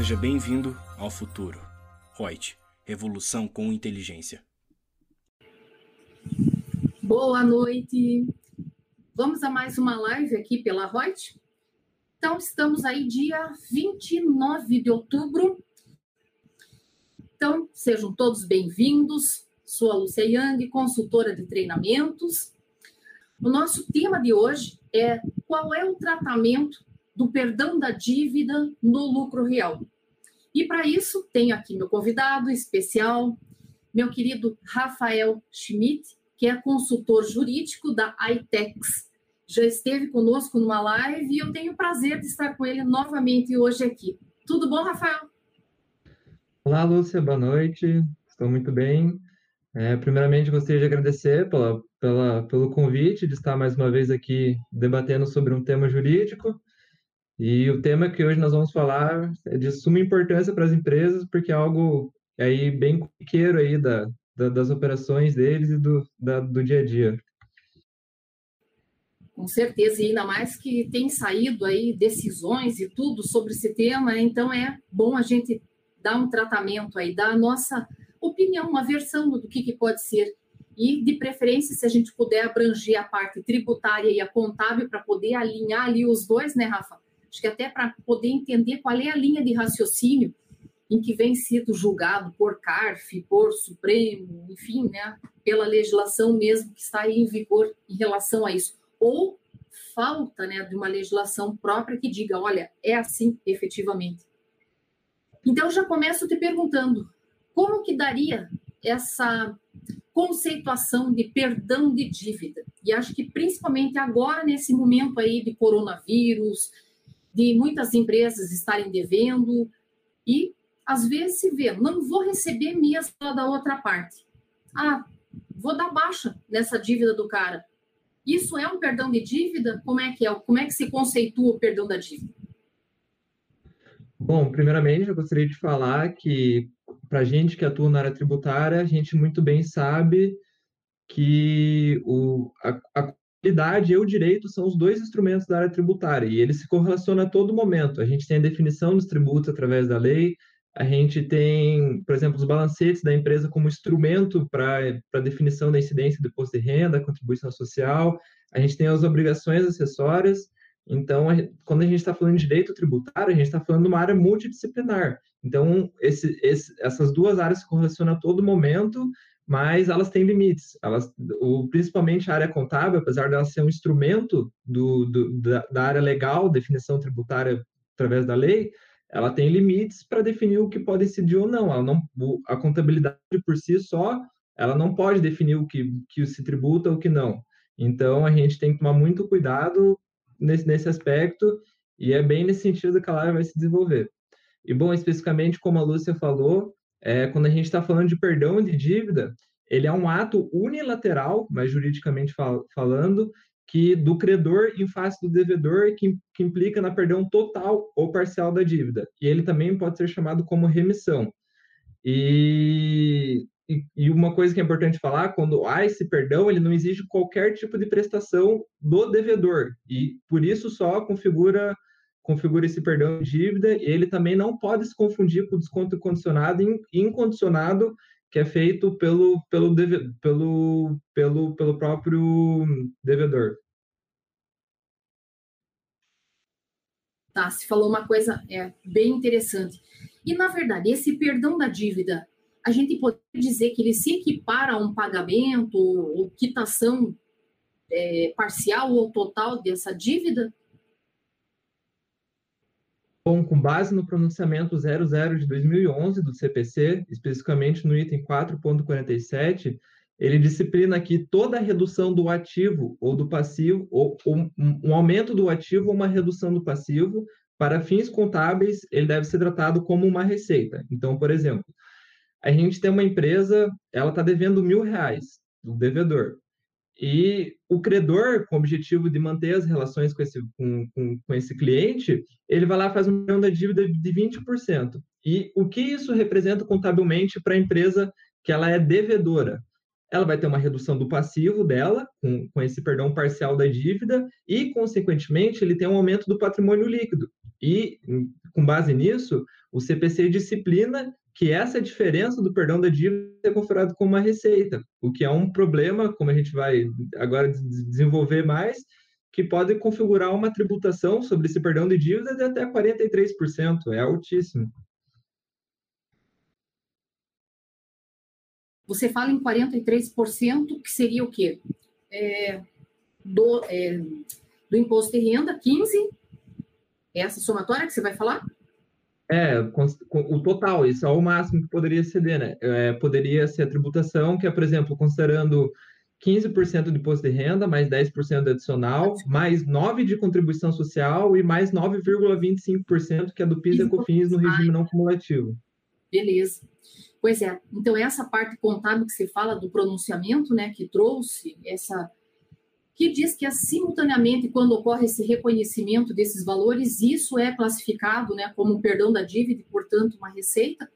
Seja bem-vindo ao futuro. Reut, revolução com inteligência. Boa noite. Vamos a mais uma live aqui pela Reut. Então, estamos aí dia 29 de outubro. Então, sejam todos bem-vindos. Sou a Lúcia Yang, consultora de treinamentos. O nosso tema de hoje é qual é o tratamento do perdão da dívida no lucro real. E para isso, tenho aqui meu convidado especial, meu querido Rafael Schmidt, que é consultor jurídico da ITEX. Já esteve conosco numa live e eu tenho o prazer de estar com ele novamente hoje aqui. Tudo bom, Rafael? Olá, Lúcia, boa noite. Estou muito bem. É, primeiramente, gostaria de agradecer pela, pela, pelo convite de estar mais uma vez aqui debatendo sobre um tema jurídico. E o tema que hoje nós vamos falar é de suma importância para as empresas, porque é algo aí bem corriqueiro aí da, da, das operações deles e do, da, do dia a dia. Com certeza, e ainda mais que tem saído aí decisões e tudo sobre esse tema, então é bom a gente dar um tratamento aí, dar a nossa opinião, uma versão do que, que pode ser. E, de preferência, se a gente puder abranger a parte tributária e a contábil para poder alinhar ali os dois, né, Rafa? Acho que até para poder entender qual é a linha de raciocínio em que vem sido julgado por CARF, por Supremo, enfim, né, pela legislação mesmo que está em vigor em relação a isso. Ou falta né, de uma legislação própria que diga, olha, é assim efetivamente. Então, já começo te perguntando, como que daria essa conceituação de perdão de dívida? E acho que principalmente agora, nesse momento aí de coronavírus, de muitas empresas estarem devendo e às vezes se vê, não vou receber mesmo da outra parte. Ah, vou dar baixa nessa dívida do cara. Isso é um perdão de dívida? Como é que é? Como é que se conceitua o perdão da dívida? Bom, primeiramente eu gostaria de falar que para gente que atua na área tributária, a gente muito bem sabe que o, a, a contabilidade e o direito são os dois instrumentos da área tributária e eles se correlacionam a todo momento. A gente tem a definição dos tributos através da lei, a gente tem, por exemplo, os balancetes da empresa como instrumento para a definição da incidência do imposto de renda, contribuição social, a gente tem as obrigações acessórias. Então, a quando a gente está falando de direito tributário, a gente está falando de uma área multidisciplinar. Então, esse, esse, essas duas áreas se correlacionam a todo momento mas elas têm limites. Elas, o, principalmente a área contábil, apesar dela ser um instrumento do, do da, da, área legal, definição tributária através da lei, ela tem limites para definir o que pode incidir ou não. Ela não. A contabilidade por si só, ela não pode definir o que, que se tributa ou o que não. Então, a gente tem que tomar muito cuidado nesse, nesse aspecto, e é bem nesse sentido que a live vai se desenvolver. E, bom, especificamente, como a Lúcia falou, é, quando a gente está falando de perdão de dívida, ele é um ato unilateral, mas juridicamente fal falando, que do credor em face do devedor, que, que, implica na perdão total ou parcial da dívida. E ele também pode ser chamado como remissão. E, e, e, uma coisa que é importante falar, quando há esse perdão, ele não exige qualquer tipo de prestação do devedor. E por isso só configura configura esse perdão de dívida, e ele também não pode se confundir com o desconto condicionado e incondicionado que é feito pelo, pelo, deve, pelo, pelo, pelo próprio devedor. Tá, se falou uma coisa é, bem interessante. E, na verdade, esse perdão da dívida, a gente pode dizer que ele se equipara a um pagamento ou quitação é, parcial ou total dessa dívida? Bom, com base no pronunciamento 00 de 2011 do CPC, especificamente no item 4.47, ele disciplina que toda redução do ativo ou do passivo, ou, ou um aumento do ativo ou uma redução do passivo, para fins contábeis, ele deve ser tratado como uma receita. Então, por exemplo, a gente tem uma empresa, ela está devendo mil reais do devedor. E o credor, com o objetivo de manter as relações com esse, com, com, com esse cliente, ele vai lá e faz uma reunião da dívida de 20%. E o que isso representa contabilmente para a empresa que ela é devedora? Ela vai ter uma redução do passivo dela, com, com esse perdão parcial da dívida, e, consequentemente, ele tem um aumento do patrimônio líquido. E, com base nisso, o CPC disciplina que essa diferença do perdão da dívida é configurado como uma receita, o que é um problema, como a gente vai agora desenvolver mais, que pode configurar uma tributação sobre esse perdão de dívida de até 43%, é altíssimo. Você fala em 43%, que seria o quê? É, do, é, do imposto de renda, 15%, é essa somatória que você vai falar? É, o total, isso é o máximo que poderia ceder, né? É, poderia ser a tributação, que é, por exemplo, considerando 15% de imposto de renda, mais 10% adicional, mais 9% de contribuição social e mais 9,25% que é do PIS e COFINS no regime não cumulativo. Beleza. Pois é. Então, essa parte contábil que você fala do pronunciamento, né, que trouxe essa que diz que, simultaneamente, quando ocorre esse reconhecimento desses valores, isso é classificado né, como um perdão da dívida e, portanto, uma receita.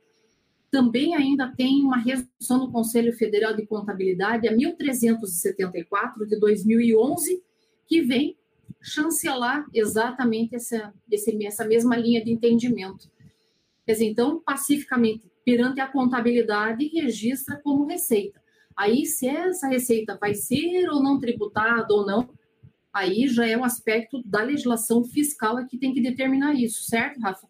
Também ainda tem uma resolução do Conselho Federal de Contabilidade, a 1374, de 2011, que vem chancelar exatamente essa, essa mesma linha de entendimento. Quer dizer, então, pacificamente, perante a contabilidade, registra como receita. Aí, se essa receita vai ser ou não tributada ou não, aí já é um aspecto da legislação fiscal é que tem que determinar isso, certo, Rafa?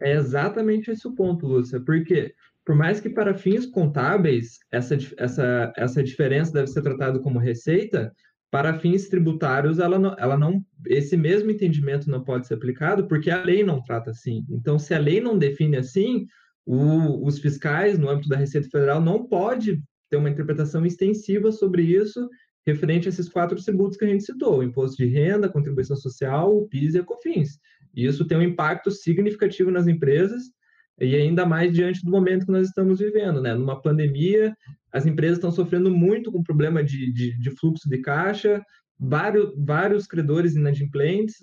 É exatamente esse o ponto, Lúcia, porque por mais que para fins contábeis essa, essa, essa diferença deve ser tratada como receita, para fins tributários ela não, ela não esse mesmo entendimento não pode ser aplicado porque a lei não trata assim. Então, se a lei não define assim, o, os fiscais, no âmbito da Receita Federal, não pode ter uma interpretação extensiva sobre isso, referente a esses quatro tributos que a gente citou: imposto de renda, contribuição social, o PIS e a COFINS. E isso tem um impacto significativo nas empresas, e ainda mais diante do momento que nós estamos vivendo, né? Numa pandemia, as empresas estão sofrendo muito com problema de, de, de fluxo de caixa, vários, vários credores inadimplentes,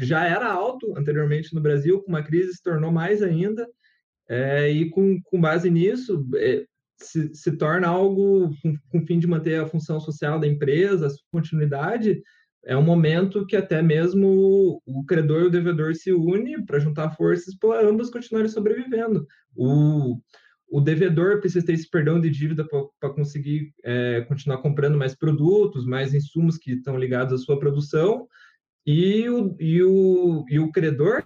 já era alto anteriormente no Brasil, com uma crise se tornou mais ainda, é, e com, com base nisso, é, se, se, torna algo com, com fim de manter a função social da empresa, a sua continuidade, é um momento que até mesmo o credor e o devedor se unem para juntar forças para ambos continuarem sobrevivendo. O, o devedor precisa ter esse perdão de dívida para conseguir é, continuar comprando mais produtos, mais insumos que estão ligados à sua produção, e o, e o, e o credor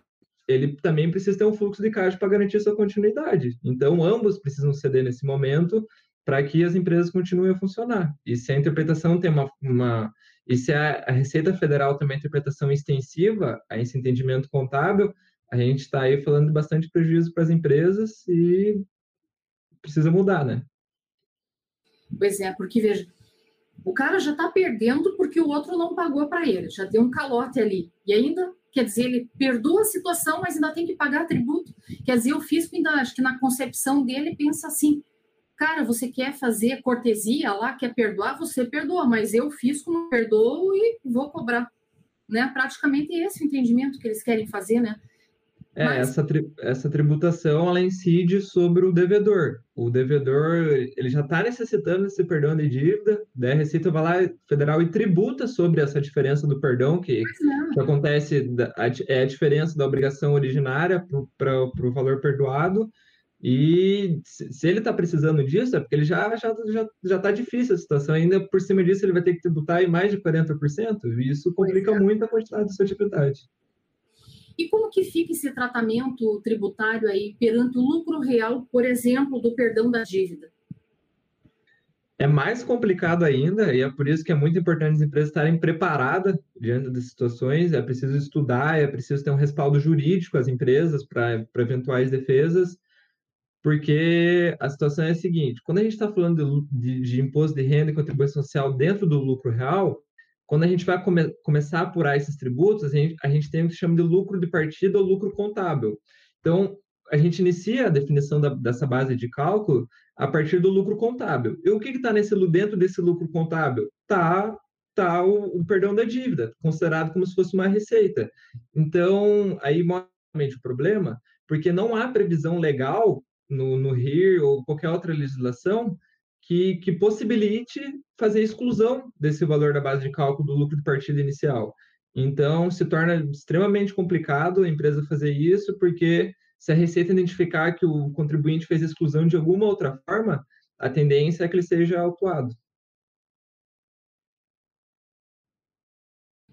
ele também precisa ter um fluxo de caixa para garantir sua continuidade. Então, ambos precisam ceder nesse momento para que as empresas continuem a funcionar. E se a interpretação tem uma, uma e se a, a, Receita Federal tem uma interpretação extensiva a esse entendimento contábil, a gente está aí falando de bastante prejuízo para as empresas e precisa mudar, né? Pois é, porque veja, o cara já está perdendo porque o outro não pagou para ele, já deu um calote ali. E ainda quer dizer, ele perdoa a situação, mas ainda tem que pagar tributo. Quer dizer, o fisco ainda, acho que na concepção dele, pensa assim, cara, você quer fazer cortesia lá, quer perdoar, você perdoa, mas eu, fisco, não perdoo e vou cobrar. Né? Praticamente esse o entendimento que eles querem fazer, né? É, Mas... essa, tri essa tributação, ela incide sobre o devedor. O devedor, ele já está necessitando desse perdão de dívida, daí a Receita vai lá, federal, e tributa sobre essa diferença do perdão, que, que acontece, é a diferença da obrigação originária para o valor perdoado, e se ele está precisando disso, é porque ele já já já já está difícil a situação. Ainda por cima disso, ele vai ter que tributar em mais de 40%, e isso complica é. muito a quantidade de sua atividade. E como que fica esse tratamento tributário aí perante o lucro real, por exemplo, do perdão da dívida? É mais complicado ainda, e é por isso que é muito importante as empresas estarem preparadas diante das situações. É preciso estudar, é preciso ter um respaldo jurídico às empresas para eventuais defesas, porque a situação é a seguinte: quando a gente está falando de, de, de imposto de renda e contribuição social dentro do lucro real, quando a gente vai come começar a apurar esses tributos, a gente, a gente tem o que chama de lucro de partida ou lucro contábil. Então, a gente inicia a definição da, dessa base de cálculo a partir do lucro contábil. E o que está nesse dentro desse lucro contábil? Está tá o, o, perdão da dívida, considerado como se fosse uma receita. Então, aí mostra o problema, porque não há previsão legal no, no RIR ou qualquer outra legislação que, que possibilite fazer exclusão desse valor da base de cálculo do lucro de partida inicial. Então, se torna extremamente complicado a empresa fazer isso, porque se a Receita identificar que o contribuinte fez exclusão de alguma outra forma, a tendência é que ele seja autuado.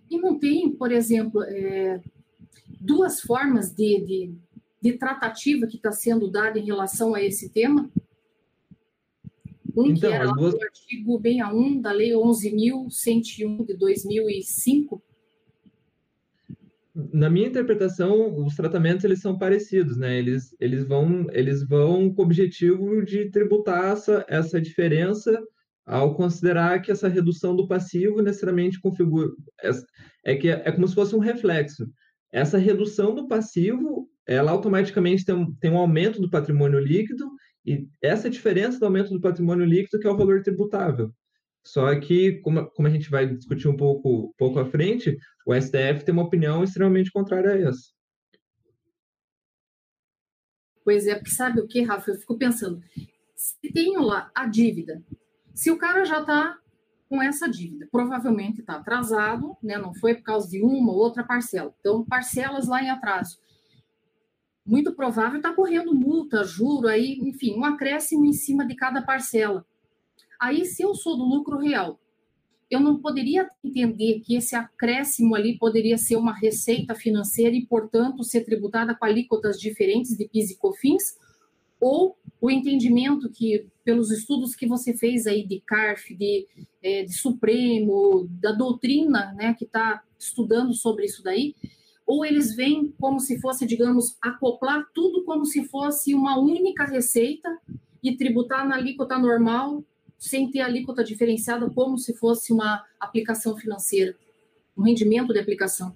E não tem, por exemplo, é, duas formas de, de, de tratativa que está sendo dada em relação a esse tema? Um então, que era duas... o artigo 61 da Lei 11.101 de 2005, na minha interpretação, os tratamentos eles são parecidos, né? Eles, eles vão eles vão com o objetivo de tributar essa, essa diferença ao considerar que essa redução do passivo necessariamente configura é que é, é como se fosse um reflexo. Essa redução do passivo, ela automaticamente tem, tem um aumento do patrimônio líquido e essa diferença do aumento do patrimônio líquido que é o valor tributável. Só que, como, como a gente vai discutir um pouco, pouco à frente, o STF tem uma opinião extremamente contrária a essa. Pois é, porque sabe o que, Rafa? Eu fico pensando, se tenho lá a dívida, se o cara já está com essa dívida, provavelmente está atrasado, né? não foi por causa de uma ou outra parcela. Então, parcelas lá em atraso. Muito provável está correndo multa, juro, aí, enfim, um acréscimo em cima de cada parcela. Aí, se eu sou do lucro real, eu não poderia entender que esse acréscimo ali poderia ser uma receita financeira e, portanto, ser tributada com alíquotas diferentes de PIS e COFINS, ou o entendimento que, pelos estudos que você fez aí de CARF, de, é, de Supremo, da doutrina né, que está estudando sobre isso daí, ou eles veem como se fosse, digamos, acoplar tudo como se fosse uma única receita e tributar na alíquota normal sem ter alíquota diferenciada, como se fosse uma aplicação financeira, um rendimento de aplicação.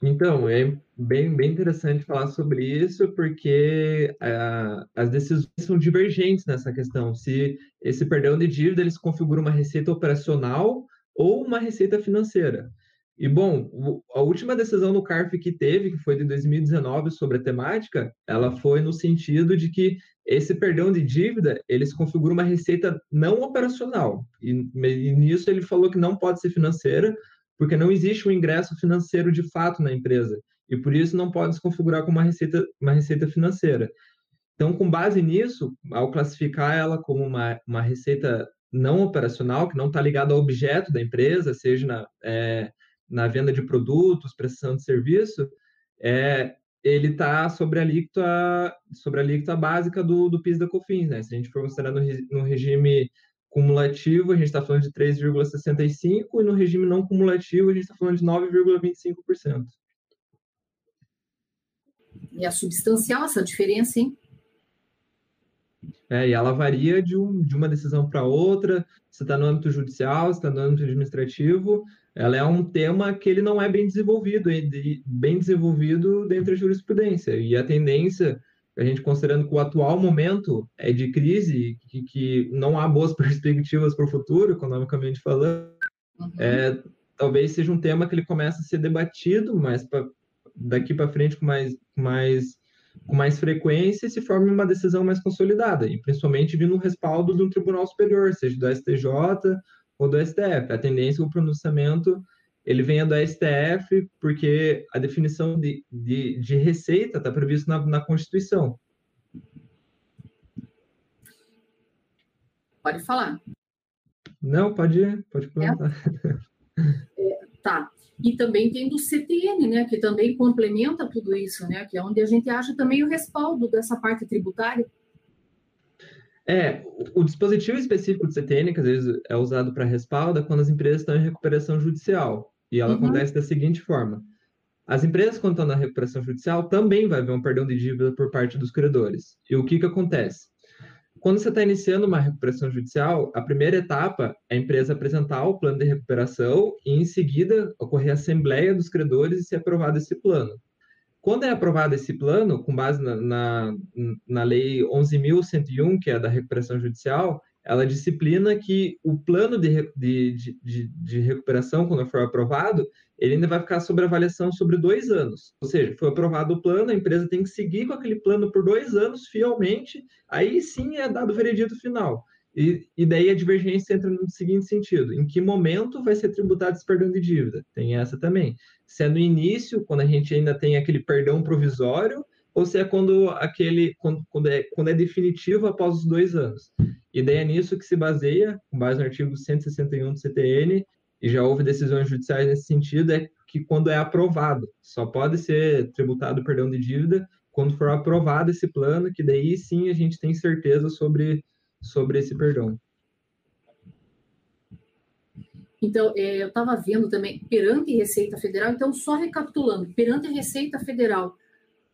Então, é bem, bem interessante falar sobre isso, porque uh, as decisões são divergentes nessa questão. Se esse perdão de dívida ele se configura uma receita operacional ou uma receita financeira. E, bom, a última decisão do CARF que teve, que foi de 2019 sobre a temática, ela foi no sentido de que esse perdão de dívida, ele se configura uma receita não operacional. E, e nisso ele falou que não pode ser financeira, porque não existe um ingresso financeiro de fato na empresa. E por isso não pode se configurar como uma receita, uma receita financeira. Então, com base nisso, ao classificar ela como uma, uma receita não operacional, que não está ligada ao objeto da empresa, seja na, é, na venda de produtos, prestação de serviço, é, ele está sobre a alíquota, sobre a alíquota básica do, do PIS da COFINS, né? Se a gente for considerar no, no regime cumulativo, a gente está falando de 3,65% e no regime não cumulativo, a gente está falando de 9,25%. E é substancial essa diferença, hein? É, e ela varia de, um, de uma decisão para outra, se está no âmbito judicial, se está no âmbito administrativo, ela é um tema que ele não é bem desenvolvido, bem desenvolvido dentro da jurisprudência. E a tendência, a gente considerando que o atual momento é de crise, que, que não há boas perspectivas para o futuro, economicamente falando, uhum. é, talvez seja um tema que ele comece a ser debatido, mas pra, daqui para frente com mais, mais, com mais frequência se forme uma decisão mais consolidada, e principalmente vindo um respaldo de um tribunal superior, seja do STJ ou do STF. A tendência é o pronunciamento ele venha do STF, porque a definição de, de, de receita está prevista na, na Constituição. Pode falar. Não, pode, pode perguntar. É? É, tá. E também tem do CTN, né, que também complementa tudo isso, né, que é onde a gente acha também o respaldo dessa parte tributária. É, o dispositivo específico do CTN, que às vezes é usado para respaldo, é quando as empresas estão em recuperação judicial. E ela uhum. acontece da seguinte forma: as empresas, quando estão na recuperação judicial, também vai haver um perdão de dívida por parte dos credores. E o que, que acontece? Quando você está iniciando uma recuperação judicial, a primeira etapa é a empresa apresentar o plano de recuperação e, em seguida, ocorrer a assembleia dos credores e ser aprovado esse plano. Quando é aprovado esse plano, com base na, na, na Lei 11.101, que é da recuperação judicial, ela disciplina que o plano de, de, de, de, recuperação, quando for aprovado, ele ainda vai ficar sob avaliação sobre dois anos. Ou seja, foi aprovado o plano, a empresa tem que seguir com aquele plano por dois anos fielmente, aí sim é dado o veredito final. E, e daí a divergência entra no seguinte sentido: em que momento vai ser tributado esse perdão de dívida? Tem essa também. Se é no início, quando a gente ainda tem aquele perdão provisório, ou se é quando aquele quando, quando, é, quando é definitivo após os dois anos. E daí é nisso que se baseia, com base no artigo 161 do CTN, e já houve decisões judiciais nesse sentido, é que quando é aprovado, só pode ser tributado o perdão de dívida quando for aprovado esse plano, que daí sim a gente tem certeza sobre, sobre esse perdão. Então, é, eu estava vendo também, perante Receita Federal, então, só recapitulando, perante a Receita Federal,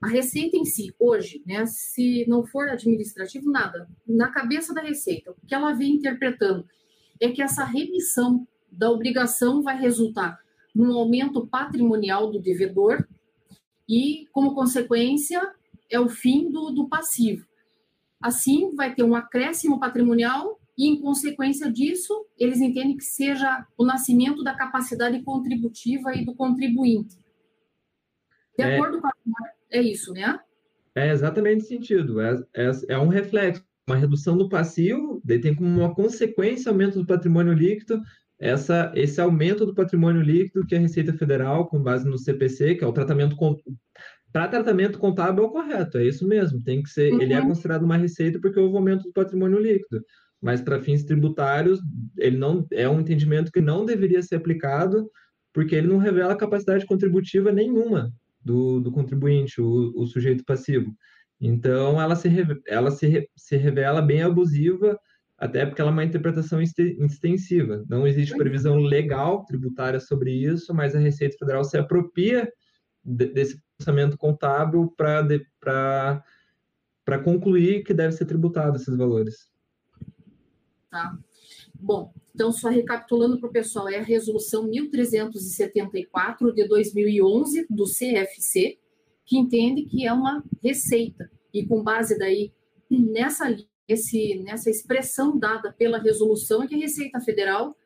a Receita em si, hoje, né, se não for administrativo, nada, na cabeça da Receita, o que ela vem interpretando é que essa remissão da obrigação vai resultar num aumento patrimonial do devedor e, como consequência, é o fim do, do passivo. Assim, vai ter um acréscimo patrimonial e, em consequência disso, eles entendem que seja o nascimento da capacidade contributiva e do contribuinte. De é, acordo com a. É isso, né? É exatamente esse sentido. É, é, é um reflexo, uma redução do passivo, daí tem como uma consequência aumento do patrimônio líquido, essa, esse aumento do patrimônio líquido que a Receita Federal, com base no CPC, que é o tratamento para tratamento contábil é o correto, é isso mesmo. Tem que ser, uhum. ele é uhum. considerado uma receita porque houve aumento do patrimônio líquido. Mas para fins tributários, ele não é um entendimento que não deveria ser aplicado, porque ele não revela capacidade contributiva nenhuma do, do contribuinte, o, o sujeito passivo. Então, ela, se, ela se, se revela bem abusiva até porque ela é uma interpretação extensiva. Não existe previsão legal tributária sobre isso, mas a Receita Federal se apropria de, desse pensamento contábil para concluir que deve ser tributado esses valores. Tá. Bom, então, só recapitulando para o pessoal, é a resolução 1374 de 2011 do CFC, que entende que é uma receita. E com base daí nessa esse, nessa expressão dada pela resolução, é que a Receita Federal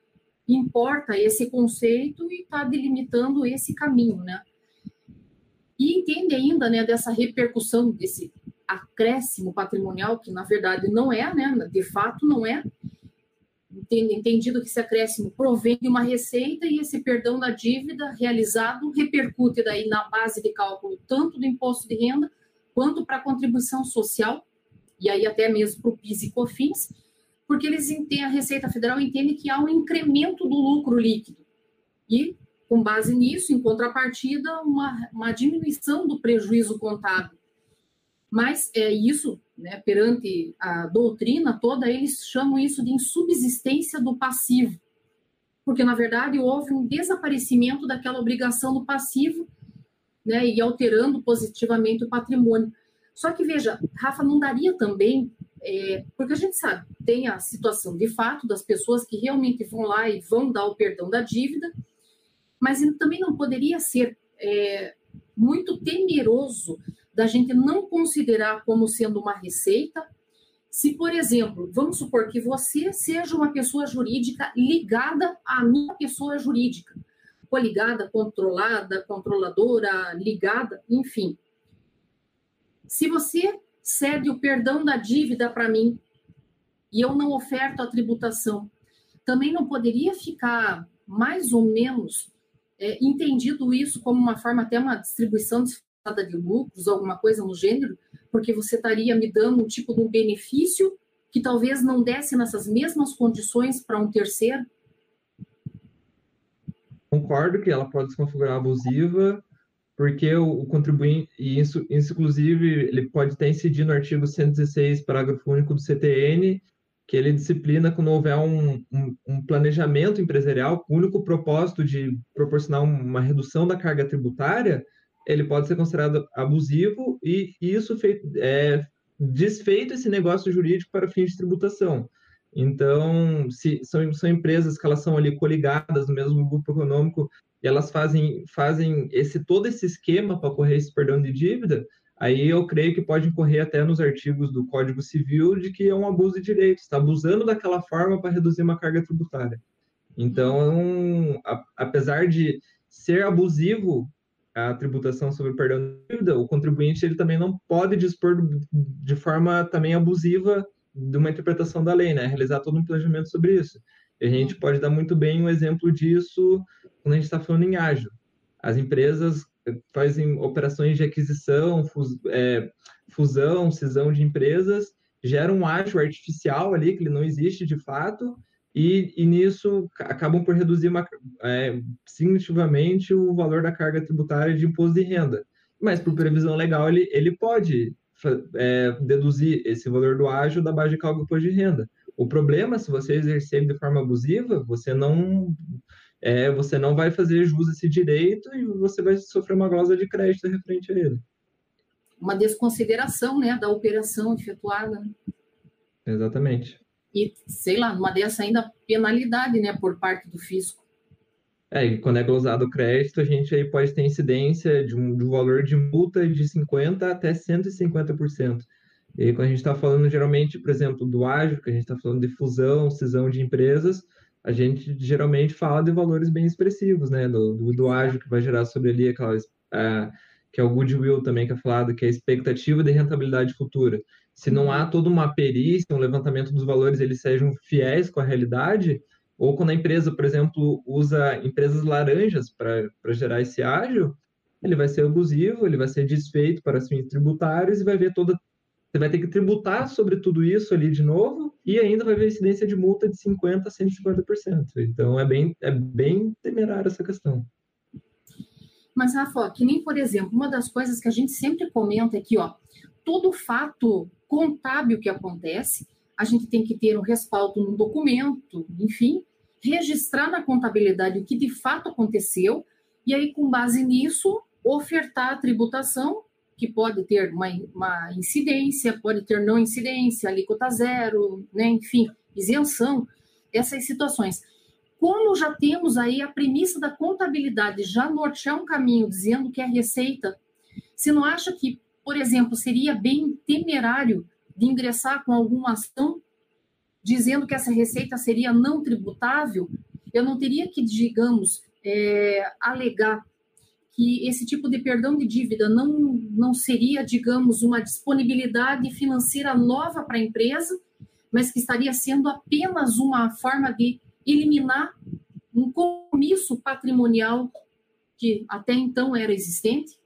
importa esse conceito e está delimitando esse caminho, né? E entende ainda, né, dessa repercussão, desse acréscimo patrimonial, que na verdade não é, né, de fato não é, entendido que esse acréscimo provém de uma receita e esse perdão da dívida realizado repercute daí na base de cálculo tanto do imposto de renda quanto para a contribuição social e aí até mesmo para o PIS e COFINS, porque eles entendem, a Receita Federal entende que há um incremento do lucro líquido. E, com base nisso, em contrapartida, uma, uma diminuição do prejuízo contábil. Mas é isso, né, perante a doutrina toda, eles chamam isso de insubsistência do passivo. Porque, na verdade, houve um desaparecimento daquela obrigação do passivo né, e alterando positivamente o patrimônio. Só que, veja, Rafa, não daria também, é, porque a gente sabe, tem a situação de fato das pessoas que realmente vão lá e vão dar o perdão da dívida, mas também não poderia ser é, muito temeroso da gente não considerar como sendo uma receita. Se, por exemplo, vamos supor que você seja uma pessoa jurídica ligada à minha pessoa jurídica, coligada, controlada, controladora, ligada, enfim. Se você cede o perdão da dívida para mim e eu não oferto a tributação, também não poderia ficar mais ou menos é, entendido isso como uma forma até uma distribuição desfasada de lucros, alguma coisa no gênero, porque você estaria me dando um tipo de um benefício que talvez não desse nessas mesmas condições para um terceiro? Concordo que ela pode se configurar abusiva, porque o, o contribuinte, e isso, isso inclusive ele pode até incidir no artigo 116, parágrafo único do CTN, que ele disciplina quando houver um, um, um, planejamento empresarial o único propósito de proporcionar uma redução da carga tributária, ele pode ser considerado abusivo e isso feito, é, desfeito esse negócio jurídico para fins de tributação. Então, se são, são empresas que elas são ali coligadas no mesmo grupo econômico e elas fazem, fazem esse todo esse esquema para correr esse perdão de dívida, aí eu creio que pode incorrer até nos artigos do Código Civil de que é um abuso de direitos, está abusando daquela forma para reduzir uma carga tributária. Então, a, apesar de ser abusivo a tributação sobre perdão de dívida, o contribuinte ele também não pode dispor de forma também abusiva de uma interpretação da lei, né? Realizar todo um planejamento sobre isso. E a gente pode dar muito bem um exemplo disso quando a gente está falando em ágil. As empresas fazem operações de aquisição, fus, é, fusão, cisão de empresas, geram um ágil artificial ali, que ele não existe de fato, e, e nisso acabam por reduzir uma, é, significativamente o valor da carga tributária de imposto de renda. Mas, por previsão legal, ele, ele pode é, deduzir esse valor do ágil da base de cálculo do imposto de renda. O problema, se você exercer de forma abusiva, você não é, você não vai fazer jus a esse direito e você vai sofrer uma cláusula de crédito referente a ele. Uma desconsideração né, da operação efetuada. Né? Exatamente. E, sei lá, numa dessa ainda penalidade né, por parte do fisco. É, e quando é glosado o crédito, a gente aí pode ter incidência de um, de um valor de multa de 50% até 150%. E quando a gente está falando geralmente, por exemplo, do ágil, que a gente está falando de fusão, cisão de empresas, a gente geralmente fala de valores bem expressivos, né? Do, do, do ágil que vai gerar sobre ali aquelas. Uh, que é o goodwill também que é falado, que é a expectativa de rentabilidade futura. Se não há toda uma perícia, um levantamento dos valores, eles sejam fiéis com a realidade, ou quando a empresa, por exemplo, usa empresas laranjas para gerar esse ágil, ele vai ser abusivo, ele vai ser desfeito para fins tributários e vai ver toda você vai ter que tributar sobre tudo isso ali de novo e ainda vai ver incidência de multa de 50% a 150%. Então, é bem, é bem temerária essa questão. Mas, Rafa, que nem, por exemplo, uma das coisas que a gente sempre comenta aqui, ó, todo fato contábil que acontece, a gente tem que ter um respaldo no documento, enfim, registrar na contabilidade o que de fato aconteceu, e aí, com base nisso, ofertar a tributação que pode ter uma, uma incidência, pode ter não incidência, alíquota zero, né? enfim, isenção, essas situações. Como já temos aí a premissa da contabilidade já nortear um caminho dizendo que é receita, você não acha que, por exemplo, seria bem temerário de ingressar com alguma ação dizendo que essa receita seria não tributável? Eu não teria que, digamos, é, alegar que esse tipo de perdão de dívida não, não seria, digamos, uma disponibilidade financeira nova para a empresa, mas que estaria sendo apenas uma forma de eliminar um compromisso patrimonial que até então era existente?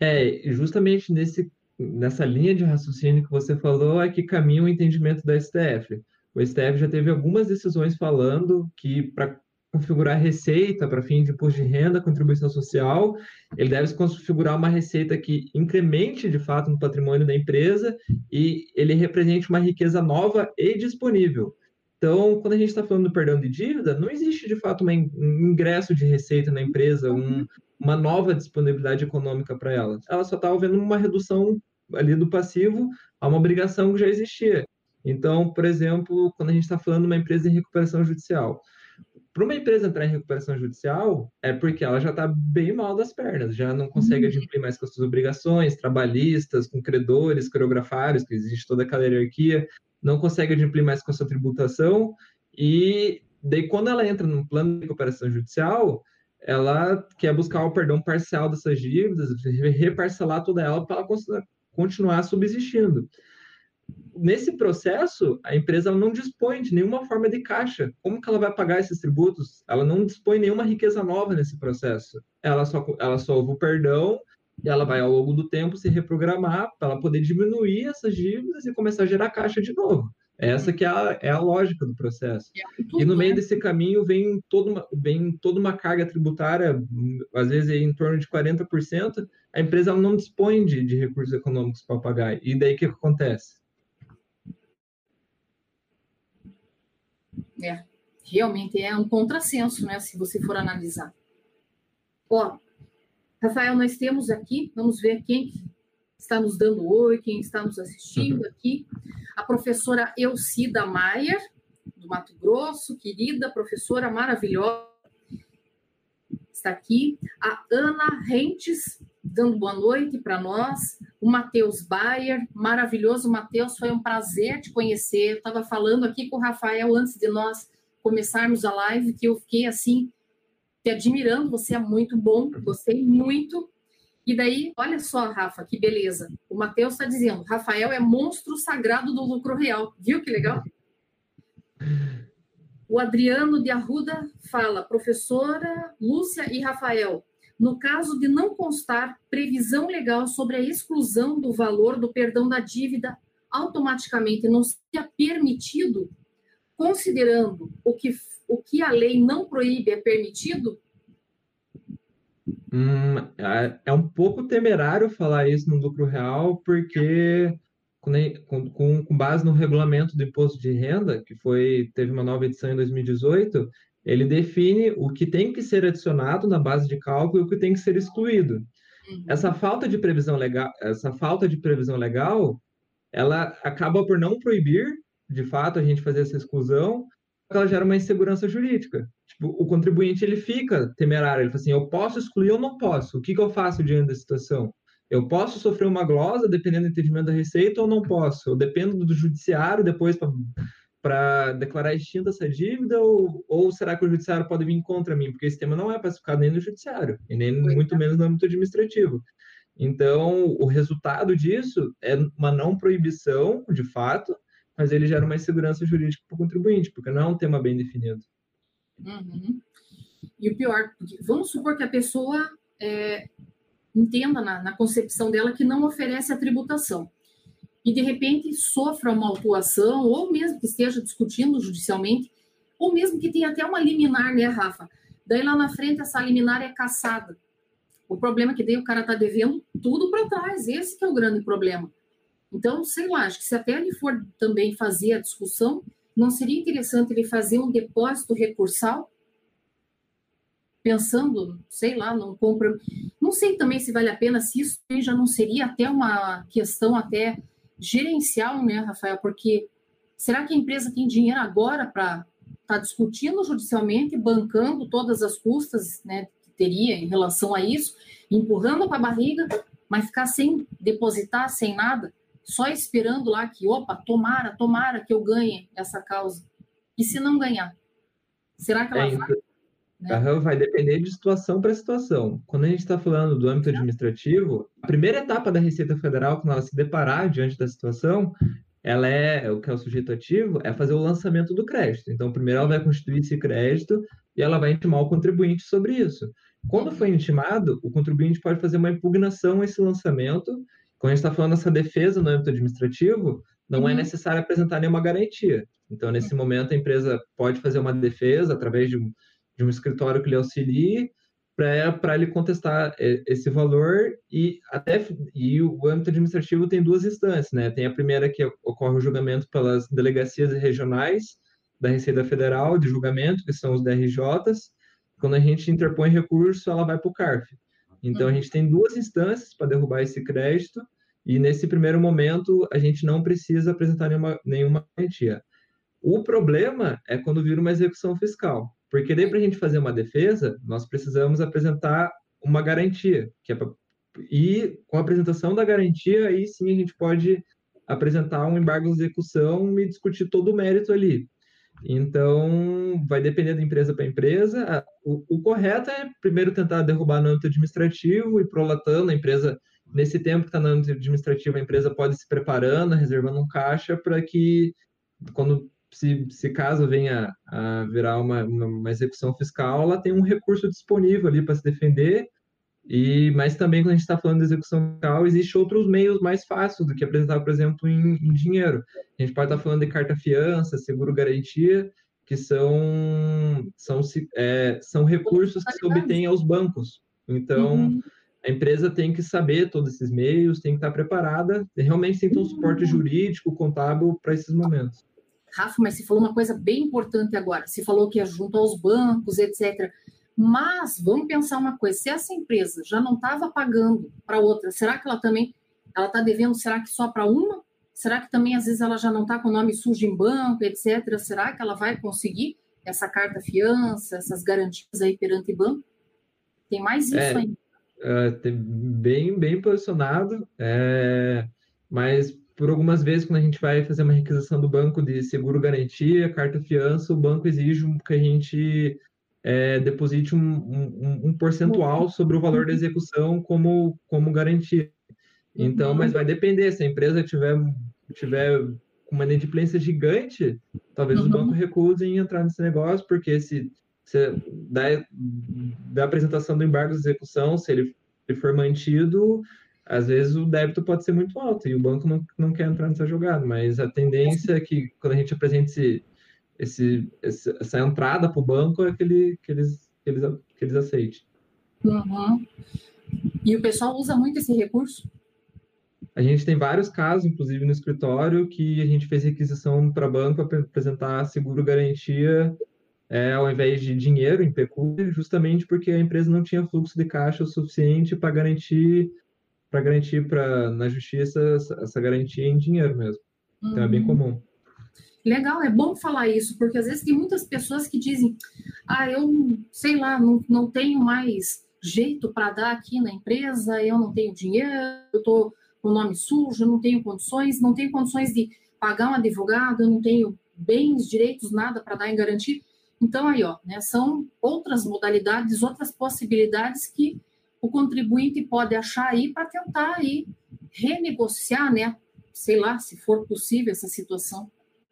É, justamente nesse, nessa linha de raciocínio que você falou é que caminha o entendimento da STF. O STF já teve algumas decisões falando que para configurar receita para fim de imposto de renda, contribuição social, ele deve configurar uma receita que incremente de fato no patrimônio da empresa e ele represente uma riqueza nova e disponível. Então, quando a gente está falando do perdão de dívida, não existe de fato um ingresso de receita na empresa, um, uma nova disponibilidade econômica para ela. Ela só está havendo uma redução ali do passivo a uma obrigação que já existia. Então, por exemplo, quando a gente está falando de uma empresa em recuperação judicial, para uma empresa entrar em recuperação judicial, é porque ela já está bem mal das pernas, já não consegue uhum. adimplir mais com as suas obrigações trabalhistas, com credores, coreografários, que existe toda aquela hierarquia, não consegue adimplir mais com a sua tributação, e daí quando ela entra no plano de recuperação judicial, ela quer buscar o perdão parcial dessas dívidas, reparcelar toda ela para ela continuar subsistindo nesse processo, a empresa não dispõe de nenhuma forma de caixa. Como que ela vai pagar esses tributos? Ela não dispõe de nenhuma riqueza nova nesse processo. Ela só, ela só ouve o perdão e ela vai, ao longo do tempo, se reprogramar para ela poder diminuir essas dívidas e começar a gerar caixa de novo. Essa que é a, é a lógica do processo. E no meio desse caminho vem toda uma, vem toda uma carga tributária, às vezes em torno de 40%, a empresa não dispõe de, de recursos econômicos para pagar. E daí o que acontece? É, realmente é um contrassenso, né? Se você for analisar. Ó, Rafael, nós temos aqui, vamos ver quem está nos dando oi, quem está nos assistindo uhum. aqui. A professora Elcida Maier, do Mato Grosso, querida professora maravilhosa, está aqui. A Ana Rentes, dando boa noite para nós. O Matheus Bayer, maravilhoso Matheus, foi um prazer te conhecer. Eu estava falando aqui com o Rafael antes de nós começarmos a live, que eu fiquei assim, te admirando, você é muito bom, gostei muito. E daí, olha só, Rafa, que beleza. O Matheus está dizendo, Rafael é monstro sagrado do lucro real. Viu que legal? O Adriano de Arruda fala, professora Lúcia e Rafael, no caso de não constar previsão legal sobre a exclusão do valor do perdão da dívida, automaticamente não seria permitido, considerando o que, o que a lei não proíbe é permitido? Hum, é, é um pouco temerário falar isso no lucro real, porque com, com, com, base no regulamento do imposto de renda, que foi teve uma nova edição em 2018, ele define o que tem que ser adicionado na base de cálculo e o que tem que ser excluído. Uhum. Essa falta de previsão legal, essa falta de previsão legal, ela acaba por não proibir, de fato, a gente fazer essa exclusão, porque ela gera uma insegurança jurídica. Tipo, o contribuinte ele fica temerário, ele fala assim, eu posso excluir ou não posso? O que, que eu faço diante da situação? Eu posso sofrer uma glosa dependendo do entendimento da receita ou não posso? Eu dependo do judiciário depois para declarar extinta essa dívida ou, ou será que o judiciário pode vir contra mim? Porque esse tema não é pacificado nem no judiciário e nem muito menos no âmbito administrativo. Então, o resultado disso é uma não proibição, de fato, mas ele gera uma insegurança jurídica para o contribuinte, porque não é um tema bem definido. Uhum. E o pior, vamos supor que a pessoa é, entenda na, na concepção dela que não oferece a tributação e de repente sofra uma autuação, ou mesmo que esteja discutindo judicialmente, ou mesmo que tenha até uma liminar, né, Rafa? Daí lá na frente essa liminar é caçada. O problema é que daí o cara está devendo tudo para trás, esse é o grande problema. Então, sei lá, acho que se até ele for também fazer a discussão, não seria interessante ele fazer um depósito recursal pensando, sei lá, não compra. Não sei também se vale a pena, se isso já não seria até uma questão até gerencial, né, Rafael? Porque será que a empresa tem dinheiro agora para estar tá discutindo judicialmente, bancando todas as custas, né, que teria em relação a isso, empurrando para a barriga, mas ficar sem depositar, sem nada, só esperando lá que, opa, tomara, tomara que eu ganhe essa causa. E se não ganhar? Será que ela é, vai? Né? vai depender de situação para situação. Quando a gente está falando do âmbito administrativo, a primeira etapa da Receita Federal, quando ela se deparar diante da situação, ela é, o que é o sujeito ativo, é fazer o lançamento do crédito. Então, primeiro ela vai constituir esse crédito e ela vai intimar o contribuinte sobre isso. Quando foi intimado, o contribuinte pode fazer uma impugnação a esse lançamento. Quando a gente está falando dessa defesa no âmbito administrativo, não é uhum. é necessário apresentar nenhuma garantia. Então, nesse momento, a empresa pode fazer uma defesa através de de um escritório que lhe auxilie para ele contestar é, esse valor e até e o âmbito administrativo tem duas instâncias, né? Tem a primeira que ocorre o julgamento pelas delegacias regionais da Receita Federal de julgamento, que são os DRJs. Quando a gente interpõe recurso, ela vai para o CARF. Então a gente tem duas instâncias para derrubar esse crédito e nesse primeiro momento a gente não precisa apresentar nenhuma nenhuma garantia. O problema é quando vira uma execução fiscal. Porque daí, para a gente fazer uma defesa, nós precisamos apresentar uma garantia, que é pra... e com a apresentação da garantia, aí sim a gente pode apresentar um embargo de execução e discutir todo o mérito ali. Então, vai depender da empresa para empresa. O, o, correto é primeiro tentar derrubar no âmbito administrativo e prolatando a empresa. Nesse tempo que está no âmbito administrativo, a empresa pode se preparando, reservando um caixa para que, quando se, se caso venha a virar uma, uma, uma, execução fiscal, ela tem um recurso disponível ali para se defender. E, mas também, quando a gente está falando de execução fiscal, existem outros meios mais fáceis do que apresentar, por exemplo, em, em dinheiro. A gente pode estar tá falando de carta-fiança, seguro-garantia, que são, são, é, são recursos que se obtêm aos bancos. Então, uhum. a empresa tem que saber todos esses meios, tem que estar preparada, realmente tem que ter um suporte uhum. jurídico, contábil para esses momentos. Rafa, mas você falou uma coisa bem importante agora. Você falou que é junto aos bancos, etc. Mas vamos pensar uma coisa: se essa empresa já não estava pagando para outra, será que ela também ela está devendo? Será que só para uma? Será que também às vezes ela já não está com o nome sujo em banco, etc. Será que ela vai conseguir essa carta fiança, essas garantias aí perante banco? Tem mais isso é, ainda. É, bem, bem posicionado, é, mas por algumas vezes, quando a gente vai fazer uma requisição do banco de seguro garantia, carta fiança, o banco exige que a gente é, deposite um, um, um, percentual sobre o valor da execução como, como garantia. Então, uhum. mas vai depender, se a empresa tiver, tiver uma inadimplência gigante, talvez uhum. os bancos recusem entrar nesse negócio, porque se, se da, da apresentação do embargo de execução, se ele, ele for mantido, às vezes o débito pode ser muito alto e o banco não, não quer entrar nessa jogada, mas a tendência é que quando a gente apresenta esse, esse, essa entrada para o banco é que, ele, que, eles, que, eles, que eles aceitem. Uhum. E o pessoal usa muito esse recurso? A gente tem vários casos, inclusive no escritório, que a gente fez requisição para banco para apresentar seguro-garantia é, ao invés de dinheiro em pecúlio, justamente porque a empresa não tinha fluxo de caixa o suficiente para garantir para garantir para na justiça essa garantia em dinheiro mesmo. Então é bem uhum. comum. Legal, é bom falar isso, porque às vezes tem muitas pessoas que dizem: ah, eu sei lá, não, não tenho mais jeito para dar aqui na empresa, eu não tenho dinheiro, eu estou com o nome sujo, não tenho condições, não tenho condições de pagar um advogado, eu não tenho bens, direitos, nada para dar em garantia. Então, aí, ó, né, são outras modalidades, outras possibilidades que o contribuinte pode achar aí para tentar aí renegociar, né? Sei lá, se for possível essa situação.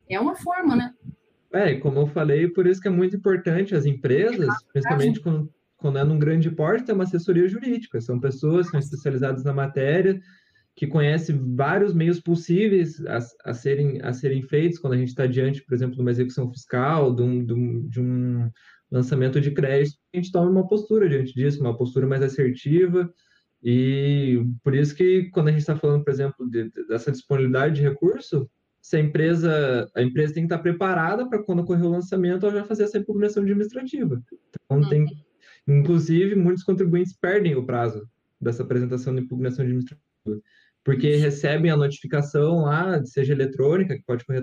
É uma forma, né? É, como eu falei, por isso que é muito importante as empresas, principalmente quando, quando é num grande porte, ter uma assessoria jurídica. São pessoas que são especializadas na matéria, que conhece vários meios possíveis a, a, serem, a serem feitos quando a gente está diante, por exemplo, de uma execução fiscal, de um, de um, de um lançamento de crédito, a gente toma uma postura diante disso, uma postura mais assertiva, e por isso que quando a gente está falando, por exemplo, de, dessa disponibilidade de recurso, se a empresa, a empresa tem que estar preparada para quando ocorrer o lançamento, ela já fazer essa impugnação administrativa. Então, tem, uhum. inclusive, muitos contribuintes perdem o prazo dessa apresentação de impugnação administrativa porque recebem a notificação lá, seja eletrônica, que pode correr,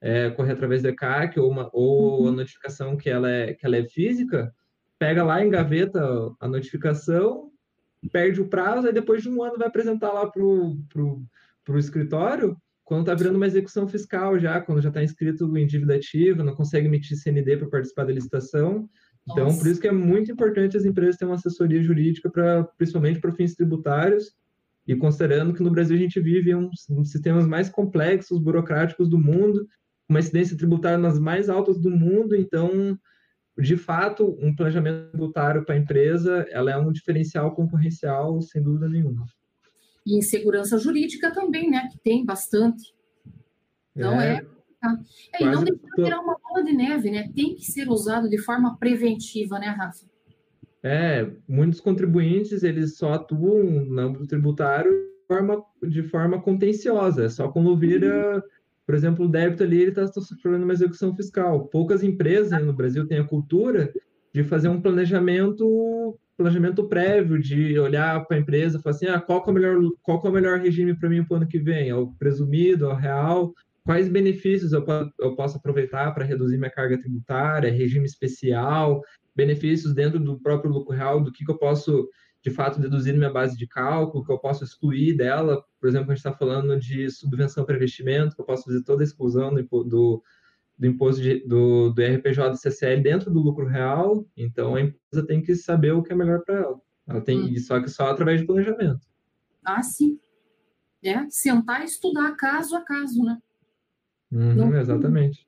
é, correr através do ECAC, ou, uma, ou uhum. a notificação que ela, é, que ela é física, pega lá, engaveta a notificação, perde o prazo, e depois de um ano vai apresentar lá para o escritório, quando está virando uma execução fiscal já, quando já está inscrito em dívida ativa, não consegue emitir CND para participar da licitação. Então, Nossa. por isso que é muito importante as empresas terem uma assessoria jurídica, para principalmente para fins tributários, e considerando que no Brasil a gente vive um, um dos sistemas mais complexos, burocráticos do mundo, uma incidência tributária nas mais altas do mundo, então, de fato, um planejamento tributário para a empresa, ela é um diferencial concorrencial, sem dúvida nenhuma. E em segurança jurídica também, né, que tem bastante. Então, é... é... Tá. É, e não deixa de virar uma bola de neve, né? Tem que ser usado de forma preventiva, né, Rafa? É, muitos contribuintes eles só atuam no âmbito tributário de forma, de forma contenciosa, é só quando vira, uhum. Por exemplo, o débito ali, ele está sofrendo uma execução fiscal. Poucas empresas no Brasil têm a cultura de fazer um planejamento planejamento prévio, de olhar para a empresa e falar assim, ah, qual é o melhor, qual é o melhor regime para mim para o ano que vem? É o presumido, é o real? Quais benefícios eu, eu posso aproveitar para reduzir minha carga tributária? Regime especial? benefícios dentro do próprio lucro real, do que, que eu posso, de fato, deduzir minha base de cálculo, que eu posso excluir dela. Por exemplo, a gente está falando de subvenção para investimento, que eu posso fazer toda a exclusão do, do, do imposto de, do, do RPJ do CCL dentro do lucro real. Então, a empresa tem que saber o que é melhor para ela. Ela tem, hum. Só que só através de planejamento. Ah, sim. É, sentar e estudar caso a caso, né? Uhum, Não, exatamente.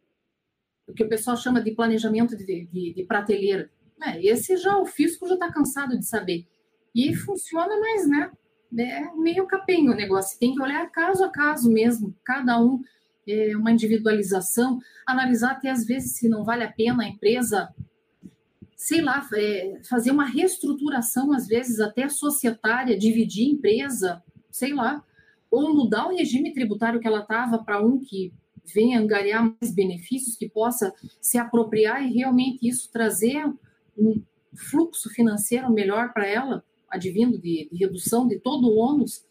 O que o pessoal chama de planejamento de, de, de prateleira. É, esse já o fisco já está cansado de saber. E funciona, mas né, é meio capenho o negócio. Tem que olhar caso a caso mesmo, cada um, é, uma individualização, analisar até às vezes se não vale a pena a empresa, sei lá, é, fazer uma reestruturação, às vezes até societária, dividir empresa, sei lá, ou mudar o regime tributário que ela estava para um que venha angariar mais benefícios, que possa se apropriar e realmente isso trazer um fluxo financeiro melhor para ela, advindo de, de, redução de todo o ônus,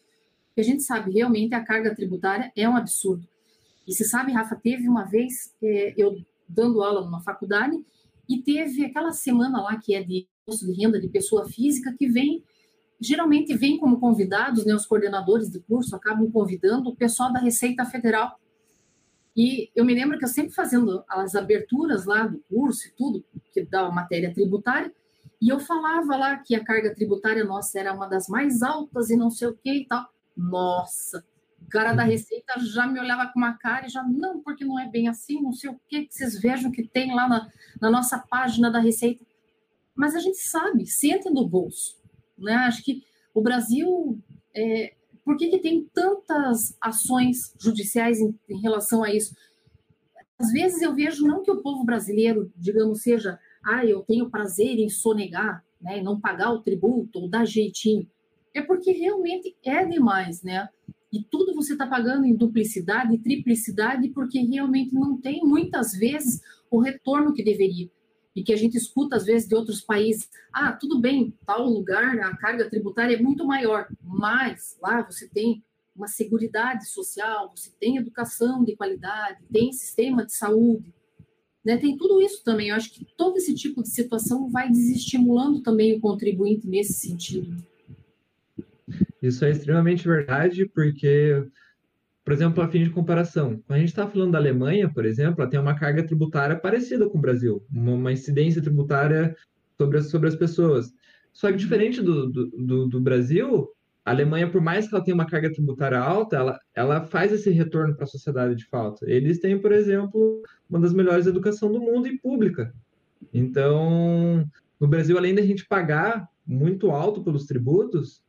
que a gente sabe realmente a carga tributária é um absurdo. E se sabe, Rafa, teve uma vez é, eu dando aula numa faculdade e teve aquela semana lá que é de imposto de renda de pessoa física que vem geralmente vem como convidados, né, os coordenadores de curso acabam convidando o pessoal da Receita Federal. E eu me lembro que eu sempre fazendo as aberturas lá do curso e tudo, que dá matéria tributária, e eu falava lá que a carga tributária nossa era uma das mais altas e não sei o que e tal. Nossa, o cara da Receita já me olhava com uma cara e já, não, porque não é bem assim, não sei o que, que vocês vejam que tem lá na, na nossa página da Receita. Mas a gente sabe, senta no bolso. Né? Acho que o Brasil, é, por que, que tem tantas ações judiciais em, em relação a isso? Às vezes eu vejo não que o povo brasileiro, digamos, seja, ah, eu tenho prazer em sonegar, né, não pagar o tributo ou dar jeitinho. É porque realmente é demais, né? E tudo você está pagando em duplicidade triplicidade porque realmente não tem muitas vezes o retorno que deveria e que a gente escuta às vezes de outros países, ah, tudo bem, tal lugar a carga tributária é muito maior, mas lá você tem uma seguridade social, você tem educação de qualidade, tem sistema de saúde, né? Tem tudo isso também. Eu acho que todo esse tipo de situação vai desestimulando também o contribuinte nesse sentido. Isso é extremamente verdade, porque por exemplo, a fim de comparação, quando a gente está falando da Alemanha, por exemplo, ela tem uma carga tributária parecida com o Brasil, uma, uma incidência tributária sobre as, sobre as pessoas. Só que diferente do, do, do, Brasil, a Alemanha, por mais que ela tenha uma carga tributária alta, ela, ela faz esse retorno para a sociedade de fato. Eles têm, por exemplo, uma das melhores educação do mundo e pública. Então, no Brasil, além da gente pagar muito alto pelos tributos,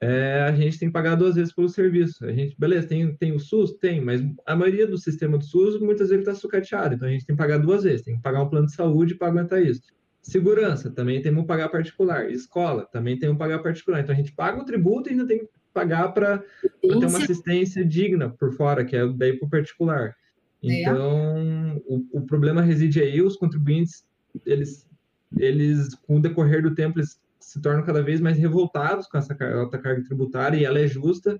é, a gente tem que pagar duas vezes pelo serviço. A gente, beleza, tem, tem o SUS? Tem, mas a maioria do sistema do SUS, muitas vezes está sucateado, então a gente tem que pagar duas vezes, tem que pagar um plano de saúde para aguentar isso. Segurança, também temos que pagar particular. Escola, também temos que pagar particular. Então a gente paga o tributo e ainda tem que pagar para ter uma assistência digna por fora, que é daí para o particular. É. Então, o, o problema reside aí, os contribuintes, eles, eles, com o decorrer do tempo, eles se tornam cada vez mais revoltados com essa alta carga tributária e ela é justa.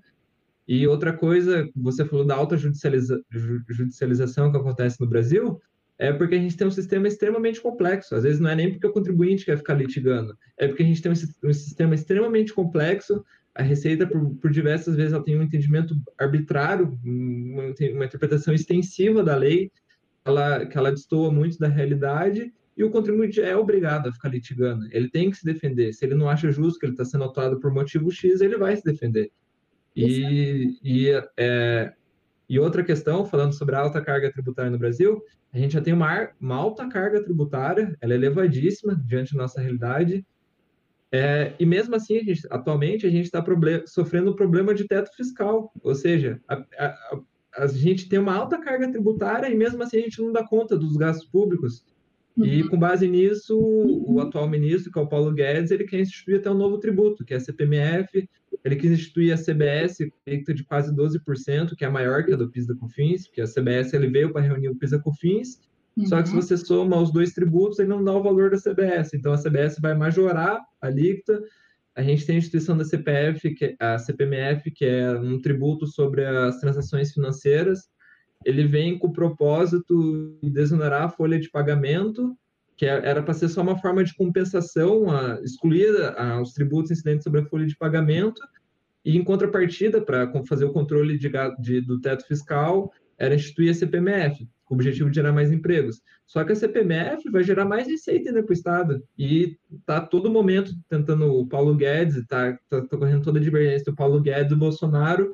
E outra coisa, você falou da alta judicializa, judicialização que acontece no Brasil, é porque a gente tem um sistema extremamente complexo. Às vezes não é nem porque o contribuinte quer ficar litigando, é porque a gente tem um, sistema extremamente complexo. A Receita, por, por diversas vezes, ela tem um entendimento arbitrário, uma, uma interpretação extensiva da lei, ela, que ela destoa muito da realidade, e o contribuinte é obrigado a ficar litigando. Ele tem que se defender. Se ele não acha justo que ele está sendo atuado por motivo X, ele vai se defender. E, e, é, e, outra questão, falando sobre a alta carga tributária no Brasil, a gente já tem uma, uma alta carga tributária, ela é elevadíssima diante da nossa realidade. É, e mesmo assim, a gente, atualmente, a gente está sofrendo um problema de teto fiscal. Ou seja, a, a, a gente tem uma alta carga tributária e mesmo assim a gente não dá conta dos gastos públicos. E uhum. com base nisso, o atual ministro, que é o Paulo Guedes, ele quer instituir até um novo tributo, que é a CPMF. Ele quis instituir a CBS, feita de quase 12%, que é a maior que a do PIS da COFINS, porque a CBS ele veio para reunir o PIS da COFINS. Uhum. Só que se uhum. você soma os dois tributos, ele não dá o valor da CBS. Então a CBS vai majorar a alíquota. A gente tem a instituição da CPF, que, é, a CPMF, que é um tributo sobre as transações financeiras ele vem com o propósito de desonerar a folha de pagamento, que é, era para ser só uma forma de compensação, a, excluir a, os tributos incidentes sobre a folha de pagamento, e em contrapartida, para fazer o controle de, de, do teto fiscal, era instituir a CPMF, com o objetivo de gerar mais empregos. Só que a CPMF vai gerar mais receita ainda para o Estado. E está todo momento tentando o Paulo Guedes, está tá, tá correndo toda a divergência do Paulo Guedes e do Bolsonaro,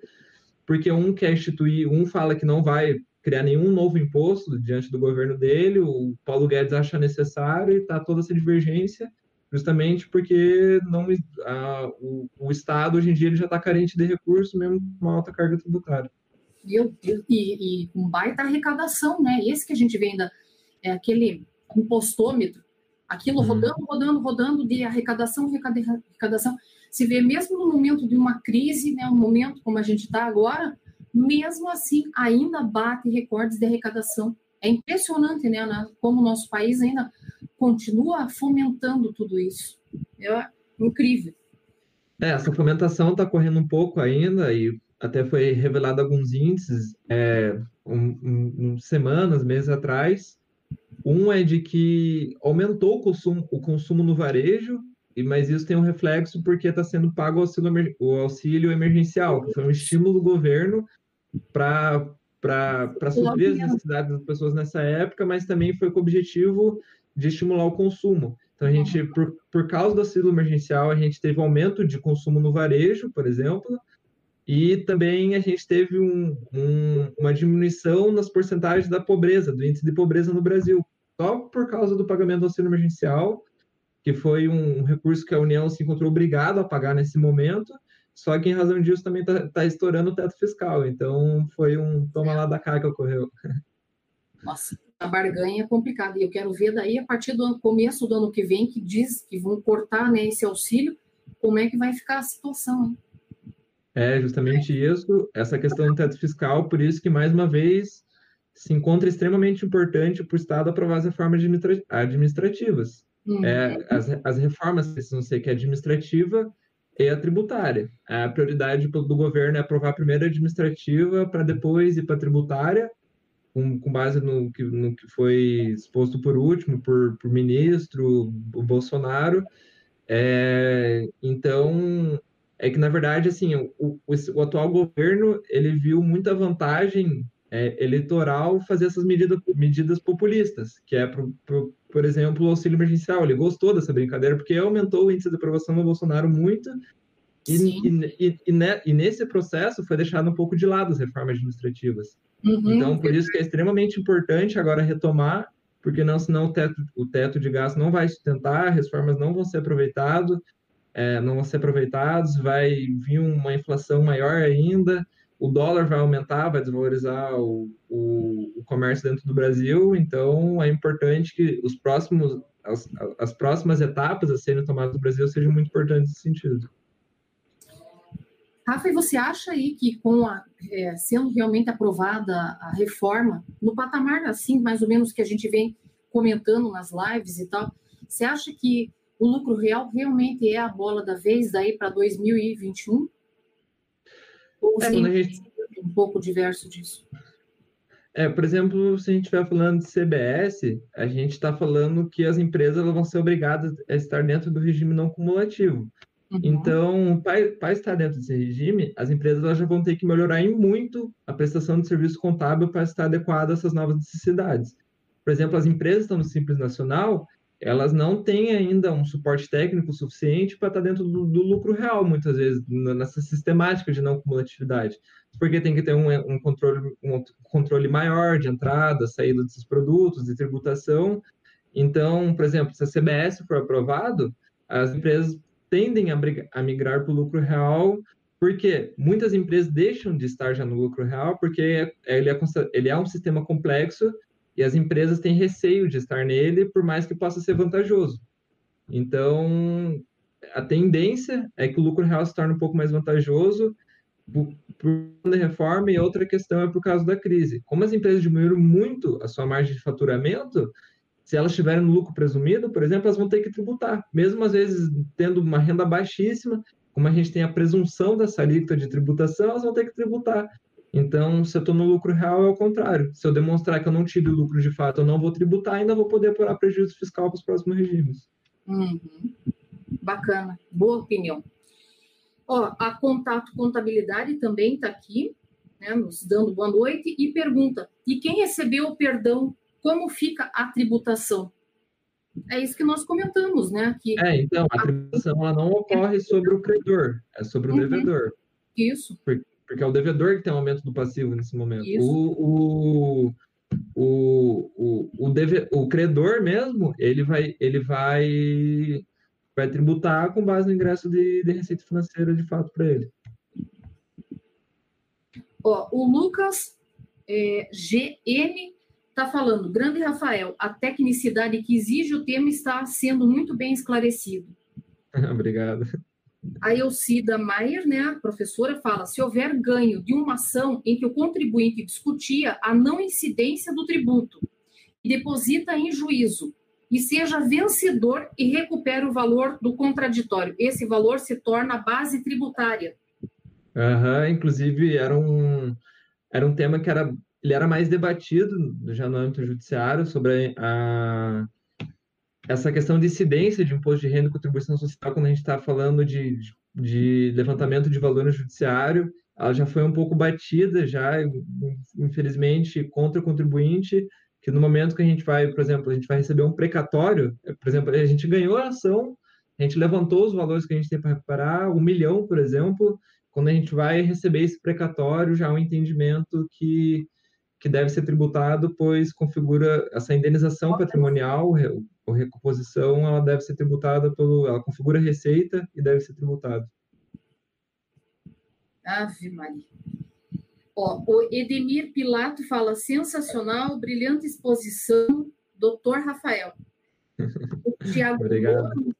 porque um quer instituir, um fala que não vai criar nenhum novo imposto diante do governo dele, o Paulo Guedes acha necessário e está toda essa divergência, justamente porque não, a, o, o, Estado hoje em dia ele já está carente de recursos, mesmo com uma alta carga tributária. Meu Deus, e, e um baita arrecadação, né? Esse que a gente vê ainda, é aquele impostômetro, aquilo uhum. rodando, rodando, rodando de arrecadação, arrecadação se vê mesmo no momento de uma crise, né, um momento como a gente está agora, mesmo assim ainda bate recordes de arrecadação. É impressionante, né, como o nosso país ainda continua fomentando tudo isso. É incrível. É, essa fomentação está correndo um pouco ainda e até foi revelado alguns índices é, um, um, semanas, meses atrás. Um é de que aumentou o consumo, o consumo no varejo mas isso tem um reflexo porque está sendo pago o auxílio, o auxílio emergencial, que foi um estímulo do governo para suprir as necessidades das pessoas nessa época, mas também foi com o objetivo de estimular o consumo. Então, a gente, por, por causa do auxílio emergencial, a gente teve aumento de consumo no varejo, por exemplo, e também a gente teve um, um, uma diminuição nas porcentagens da pobreza, do índice de pobreza no Brasil, só por causa do pagamento do auxílio emergencial, que foi um recurso que a União se encontrou obrigada a pagar nesse momento, só que em razão disso também está tá estourando o teto fiscal. Então foi um toma lá da cá que ocorreu. Nossa, a barganha é complicada. E eu quero ver daí, a partir do começo do ano que vem, que diz que vão cortar né, esse auxílio, como é que vai ficar a situação. Hein? É justamente isso, essa questão do teto fiscal, por isso que, mais uma vez, se encontra extremamente importante para o Estado aprovar as reformas administrativas. Uhum. É, as, as reformas precisam ser que é administrativa e a tributária. A prioridade do governo é aprovar a primeira administrativa para depois ir para a tributária, com, com, base no que, no que foi exposto por último, por, por ministro, o Bolsonaro. É, então, é que, na verdade, assim, o, o, o atual governo, ele viu muita vantagem é, eleitoral fazer essas medidas, medidas populistas, que é, pro, pro, por exemplo, o auxílio emergencial. Ele gostou dessa brincadeira, porque aumentou o índice de aprovação do Bolsonaro muito, e, e, e, e, ne, e, nesse processo foi deixado um pouco de lado as reformas administrativas. Uhum. Então, por isso que é extremamente importante agora retomar, porque não, senão o teto, o teto de gasto não vai sustentar, as reformas não vão ser aproveitadas, é, não vão ser aproveitados, vai vir uma inflação maior ainda, o dólar vai aumentar, vai desvalorizar o, o, o comércio dentro do Brasil, então é importante que os próximos, as, as próximas etapas a serem tomadas no Brasil sejam muito importantes nesse sentido. Rafa, e você acha aí que com a, é, sendo realmente aprovada a reforma, no patamar assim, mais ou menos que a gente vem comentando nas lives e tal, você acha que o lucro real realmente é a bola da vez daí para 2021? Ou é, gente... um pouco diverso disso? É, por exemplo, se a gente estiver falando de CBS, a gente está falando que as empresas vão ser obrigadas a estar dentro do regime não cumulativo. Uhum. Então, para estar dentro desse regime, as empresas já vão ter que melhorar em muito a prestação de serviço contábil para estar adequada a essas novas necessidades. Por exemplo, as empresas estão no Simples Nacional, elas não têm ainda um suporte técnico suficiente para estar tá dentro do, do, lucro real, muitas vezes, nessa sistemática de não cumulatividade. Porque tem que ter um, um, controle, um controle maior de entrada, saída desses produtos, de tributação. Então, por exemplo, se a CBS for aprovado, as empresas tendem a, a migrar para o lucro real, porque muitas empresas deixam de estar já no lucro real, porque ele é, ele é um sistema complexo e as empresas têm receio de estar nele, por mais que possa ser vantajoso. Então, a tendência é que o lucro real se torne um pouco mais vantajoso por, por reforma e outra questão é por causa da crise. Como as empresas diminuíram muito a sua margem de faturamento, se elas estiverem no lucro presumido, por exemplo, elas vão ter que tributar, mesmo às vezes tendo uma renda baixíssima, como a gente tem a presunção dessa alíquota de tributação, elas vão ter que tributar. Então, se eu estou no lucro real, é o contrário. Se eu demonstrar que eu não tive lucro de fato, eu não vou tributar, ainda vou poder apurar prejuízo fiscal para os próximos regimes. Uhum. Bacana, boa opinião. Ó, a Contato Contabilidade também está aqui, né, nos dando boa noite, e pergunta: e quem recebeu o perdão, como fica a tributação? É isso que nós comentamos, né? Que é, então, a tributação ela não ocorre sobre o credor, é sobre o uhum. devedor. Isso. Porque porque é o devedor que tem o aumento do passivo nesse momento. O, o, o, o, o, deve, o credor mesmo, ele vai, ele vai, vai tributar com base no ingresso de, de receita financeira de fato para ele. Ó, o Lucas é, GM está falando, grande Rafael, a tecnicidade que exige o tema está sendo muito bem esclarecido. Obrigado. A Elcida Maier, né, a professora, fala: se houver ganho de uma ação em que o contribuinte discutia a não incidência do tributo e deposita em juízo e seja vencedor e recupera o valor do contraditório, esse valor se torna a base tributária. Uhum, inclusive, era um, era um tema que era, ele era mais debatido já no âmbito judiciário sobre a essa questão de incidência de imposto de renda e contribuição social, quando a gente está falando de, de levantamento de valor no judiciário, ela já foi um pouco batida, já, infelizmente, contra o contribuinte, que no momento que a gente vai, por exemplo, a gente vai receber um precatório, por exemplo, a gente ganhou a ação, a gente levantou os valores que a gente tem para recuperar, um milhão, por exemplo, quando a gente vai receber esse precatório, já há um entendimento que, que deve ser tributado, pois configura essa indenização patrimonial, ou recomposição, ela deve ser tributada pelo, ela configura receita e deve ser tributada. Ave Maria. Ó, o Edemir Pilato fala sensacional, brilhante exposição, doutor Rafael. O Tiago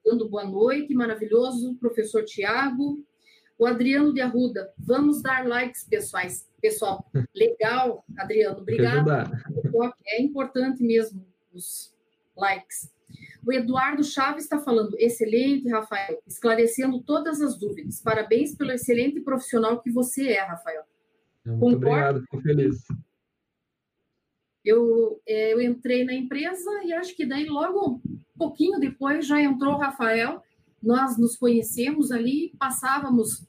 dando boa noite, maravilhoso, professor Tiago. O Adriano de Arruda, vamos dar likes, pessoais. Pessoal, legal, Adriano, obrigado. É importante mesmo os likes. O Eduardo Chaves está falando, excelente, Rafael, esclarecendo todas as dúvidas. Parabéns pelo excelente profissional que você é, Rafael. Muito Concordo. obrigado, fico feliz. Eu, é, eu entrei na empresa e acho que daí logo um pouquinho depois já entrou o Rafael. Nós nos conhecemos ali, passávamos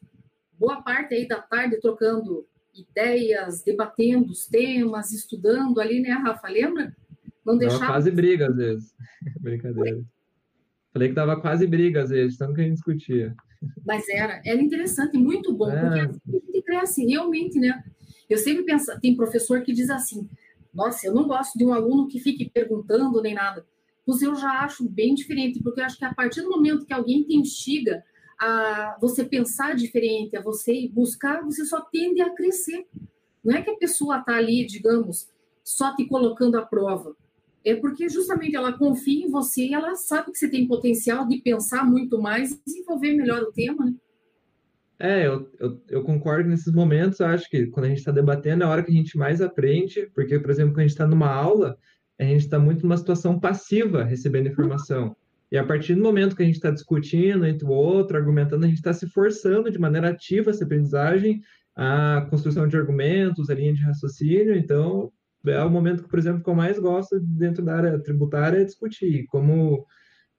boa parte aí da tarde trocando ideias, debatendo os temas, estudando ali, né, Rafa? Lembra? Não deixava. quase briga às vezes. Brincadeira. Falei que dava quase briga às vezes, tanto que a gente discutia. Mas era, era interessante, muito bom, é. porque assim, a gente cresce, realmente, né? Eu sempre penso, tem professor que diz assim, nossa, eu não gosto de um aluno que fique perguntando nem nada. Mas eu já acho bem diferente, porque eu acho que a partir do momento que alguém te instiga a você pensar diferente, a você buscar, você só tende a crescer. Não é que a pessoa está ali, digamos, só te colocando à prova é porque justamente ela confia em você e ela sabe que você tem potencial de pensar muito mais e desenvolver melhor o tema, né? É, eu, eu, eu concordo nesses momentos. Acho que quando a gente está debatendo é a hora que a gente mais aprende, porque, por exemplo, quando a gente está numa aula, a gente está muito numa situação passiva recebendo informação. E a partir do momento que a gente está discutindo entre o outro, argumentando, a gente está se forçando de maneira ativa essa aprendizagem, a construção de argumentos, a linha de raciocínio. Então, é o momento, por exemplo, que eu mais gosto dentro da área tributária é discutir. Como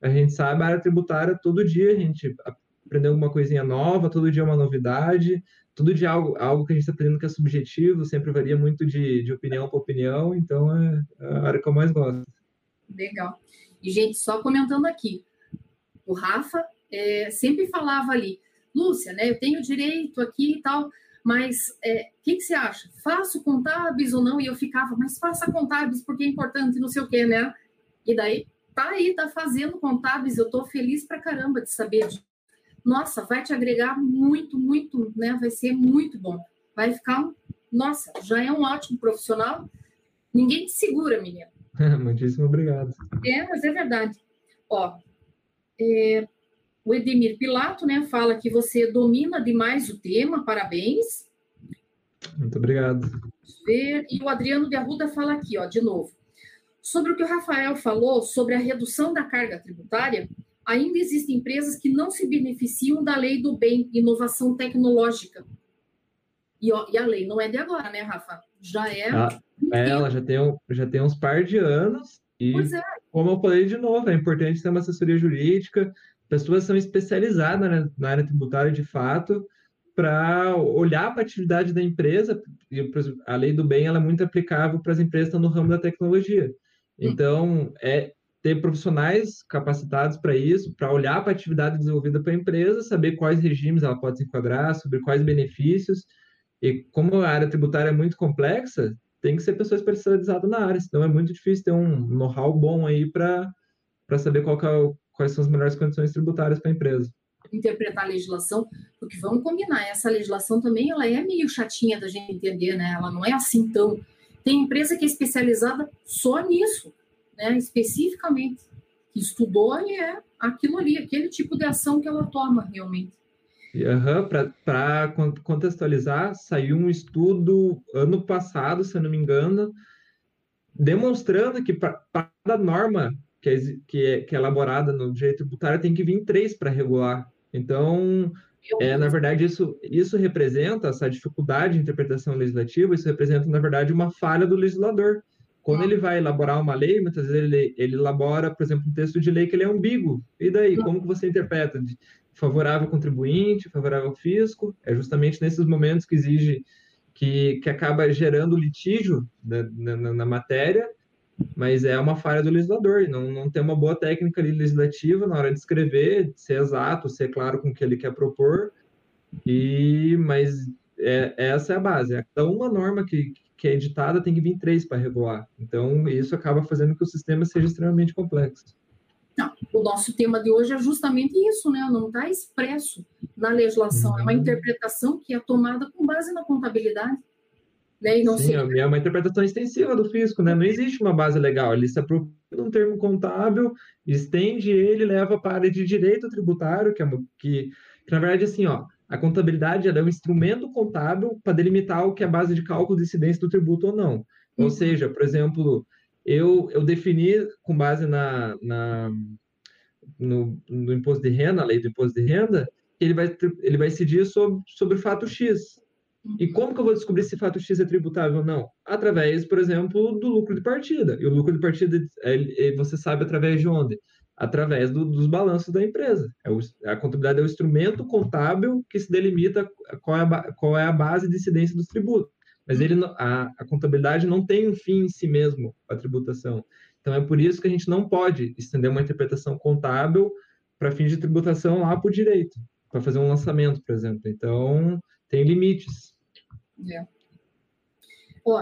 a gente sabe, a área tributária, todo dia a gente aprende alguma coisinha nova, todo dia é uma novidade, todo dia algo, algo que a gente está aprendendo que é subjetivo, sempre varia muito de, de opinião para opinião, então é, é a área que eu mais gosto. Legal. E, gente, só comentando aqui, o Rafa é, sempre falava ali, Lúcia, né, eu tenho direito aqui e tal, mas o é, que, que, você acha? Faço contábeis ou não? E eu ficava, mas faça contábeis porque é importante, não sei o quê, né? E daí, tá aí, tá fazendo contábeis, eu tô feliz pra caramba de saber. Nossa, vai te agregar muito, muito, né? Vai ser muito bom. Vai ficar, nossa, já é um ótimo profissional. Ninguém te segura, menina. Muitíssimo obrigado. É, mas é verdade. Ó, é, o Edemir Pilato, né, fala que você domina demais o tema, parabéns. Muito obrigado. E o Adriano de Arruda fala aqui, ó, de novo. Sobre o que o Rafael falou sobre a redução da carga tributária, ainda existem empresas que não se beneficiam da lei do bem, inovação tecnológica. E, ó, e a lei não é de agora, né, Rafa? Já é. Ah, ela já tem, já tem uns par de anos. E, é. como eu falei de novo, é importante ter uma assessoria jurídica, pessoas são especializadas na, na área tributária de fato para olhar para a atividade da empresa. E a lei do bem ela é muito aplicável para as empresas que estão no ramo da tecnologia. Então, é ter profissionais capacitados para isso, para olhar para a atividade desenvolvida para a empresa, saber quais regimes ela pode se enquadrar, sobre quais benefícios. E como a área tributária é muito complexa, tem que ser pessoa especializada na área, senão é muito difícil ter um know-how bom aí para saber é quais são as melhores condições tributárias para a empresa. Interpretar a legislação, porque vamos combinar, essa legislação também ela é meio chatinha da gente entender, né? Ela não é assim tão. Tem empresa que é especializada só nisso, né? Especificamente, que estudou e é aquilo ali, aquele tipo de ação que ela toma realmente. Uhum, Para contextualizar, saiu um estudo ano passado, se eu não me engano, demonstrando que para cada norma que é, que é, que é elaborada no direito tributário tem que vir três para regular. Então, é, na verdade, isso, isso representa essa dificuldade de interpretação legislativa, isso representa, na verdade, uma falha do legislador. Quando ele vai elaborar uma lei, muitas vezes ele, ele elabora, por exemplo, um texto de lei que ele é ambíguo. E daí, como que você interpreta? Favorável ao contribuinte, favorável ao fisco. É justamente nesses momentos que exige que, que acaba gerando litígio na, na, na matéria, mas é uma falha do legislador, não, não tem uma boa técnica legislativa na hora de escrever, de ser exato, ser claro com o que ele quer propor, e mas é, essa é a base. Cada uma norma que, que é editada tem que vir três para regular. Então, isso acaba fazendo que o sistema seja extremamente complexo. Não, o nosso tema de hoje é justamente isso, né? Não está expresso na legislação, é uma uhum. interpretação que é tomada com base na contabilidade. Né? E não Sim, sei... é uma interpretação extensiva do fisco, né? Não existe uma base legal, ele se apropria um termo contábil, estende ele, leva para a área de direito tributário, que, é, que, que na verdade, assim, ó, a contabilidade é um instrumento contábil para delimitar o que é a base de cálculo de incidência do tributo ou não. Ou uhum. seja, por exemplo, eu, eu defini com base na, na no, no, imposto de renda, a lei do imposto de renda, que ele vai, ele vai incidir sobre, sobre fato X. E como que eu vou descobrir se fato X é tributável ou não? Através, por exemplo, do lucro de partida. E o lucro de partida você sabe através de onde? Através do, dos balanços da empresa. É o, a contabilidade é o instrumento contábil que se delimita qual é a, qual é a base de incidência dos tributos. Mas ele, a, a contabilidade não tem um fim em si mesmo, a tributação. Então, é por isso que a gente não pode estender uma interpretação contábil para fins de tributação lá para o direito, para fazer um lançamento, por exemplo. Então, tem limites. É.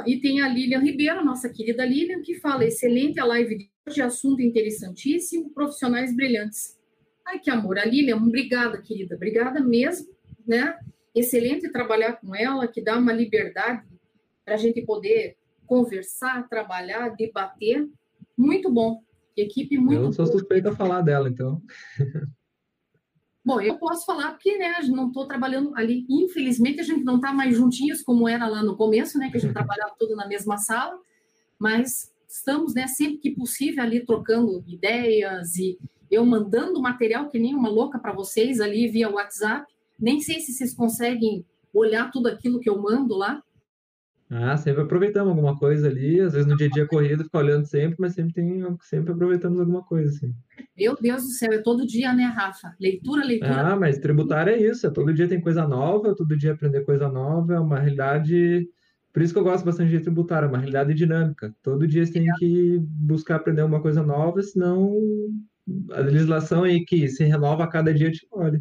E tem a Lilian Ribeiro, nossa querida Lilian, que fala: excelente a live de hoje, assunto interessantíssimo, profissionais brilhantes. Ai, que amor. A Lilian, obrigada, querida, obrigada mesmo, né? Excelente trabalhar com ela, que dá uma liberdade para a gente poder conversar, trabalhar, debater. Muito bom. Equipe muito. Eu sou suspeita a falar dela, então. Bom, eu posso falar porque, né, não estou trabalhando ali. Infelizmente, a gente não está mais juntinhos como era lá no começo, né, que a gente trabalhava tudo na mesma sala, mas estamos, né, sempre que possível ali trocando ideias e eu mandando material que nem uma louca para vocês ali via WhatsApp. Nem sei se vocês conseguem olhar tudo aquilo que eu mando lá, ah, sempre aproveitamos alguma coisa ali, às vezes no dia a dia corrido, fica olhando sempre, mas sempre tem, sempre aproveitamos alguma coisa, assim. Meu Deus do céu, é todo dia, né, Rafa? Leitura, leitura. Ah, mas tributário é isso, é todo dia tem coisa nova, todo dia aprender coisa nova, é uma realidade. Por isso que eu gosto bastante de tributário, é uma realidade dinâmica. Todo dia você tem que buscar aprender uma coisa nova, senão a legislação aí que se renova a cada dia te olha.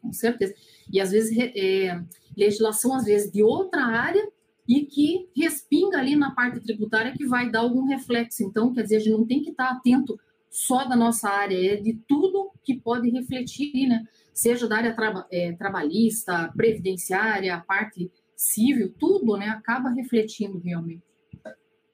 Com certeza. E às vezes é, legislação, às vezes, de outra área e que respinga ali na parte tributária que vai dar algum reflexo. Então, quer dizer, a gente não tem que estar atento só da nossa área, é de tudo que pode refletir, né? Seja da área traba, é, trabalhista, previdenciária, a parte civil, tudo, né? Acaba refletindo realmente.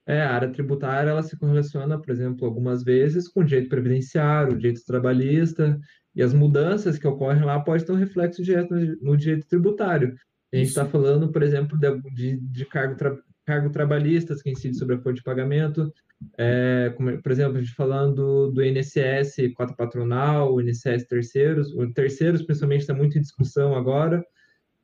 É, a área tributária, ela se correlaciona, por exemplo, algumas vezes com o direito previdenciário, o direito trabalhista, e as mudanças que ocorrem lá podem ter um reflexo direto no direito tributário. A gente está falando, por exemplo, de, de cargo, tra, cargo trabalhistas que incide sobre a folha de pagamento, é, como, por exemplo, a gente falando do INSS quatro patronal, o INSS terceiros, o terceiros principalmente está muito em discussão agora,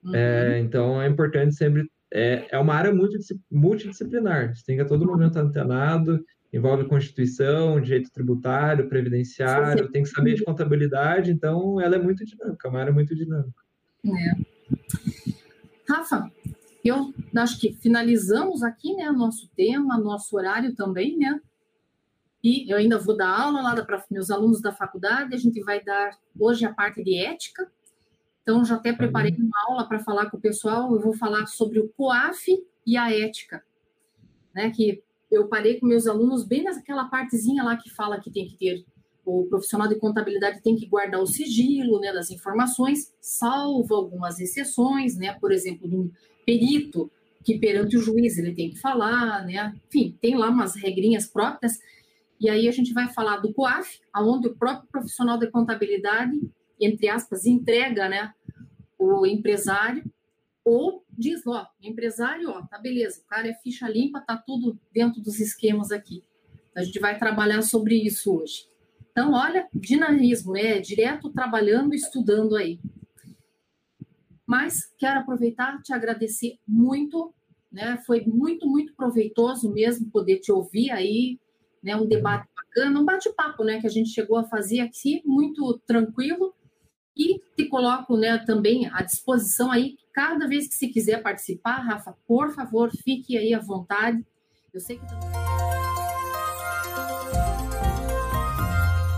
uhum. é, então é importante sempre, é, é uma área muito multidisciplinar, você tem que a todo momento antenado, envolve Constituição, direito tributário, previdenciário, tem que saber de contabilidade, então ela é muito dinâmica, é uma área muito dinâmica. É. Rafa, eu acho que finalizamos aqui, né, nosso tema, nosso horário também, né? E eu ainda vou dar aula lá para meus alunos da faculdade, a gente vai dar hoje a parte de ética. Então, já até preparei uhum. uma aula para falar com o pessoal, eu vou falar sobre o COAF e a ética, né, que eu parei com meus alunos bem naquela partezinha lá que fala que tem que ter o profissional de contabilidade tem que guardar o sigilo né, das informações, salvo algumas exceções, né, por exemplo, de um perito que perante o juiz ele tem que falar, né, enfim, tem lá umas regrinhas próprias, e aí a gente vai falar do COAF, aonde o próprio profissional de contabilidade, entre aspas, entrega, né, o empresário ou diz, ó, empresário, ó, tá beleza, o cara é ficha limpa, tá tudo dentro dos esquemas aqui. A gente vai trabalhar sobre isso hoje. Então, olha, dinamismo, né? Direto trabalhando, estudando aí. Mas quero aproveitar, te agradecer muito, né? Foi muito, muito proveitoso mesmo poder te ouvir aí, né? Um debate bacana, um bate-papo, né? Que a gente chegou a fazer aqui, muito tranquilo coloco né, também à disposição aí, cada vez que se quiser participar, Rafa, por favor, fique aí à vontade. Eu sei que.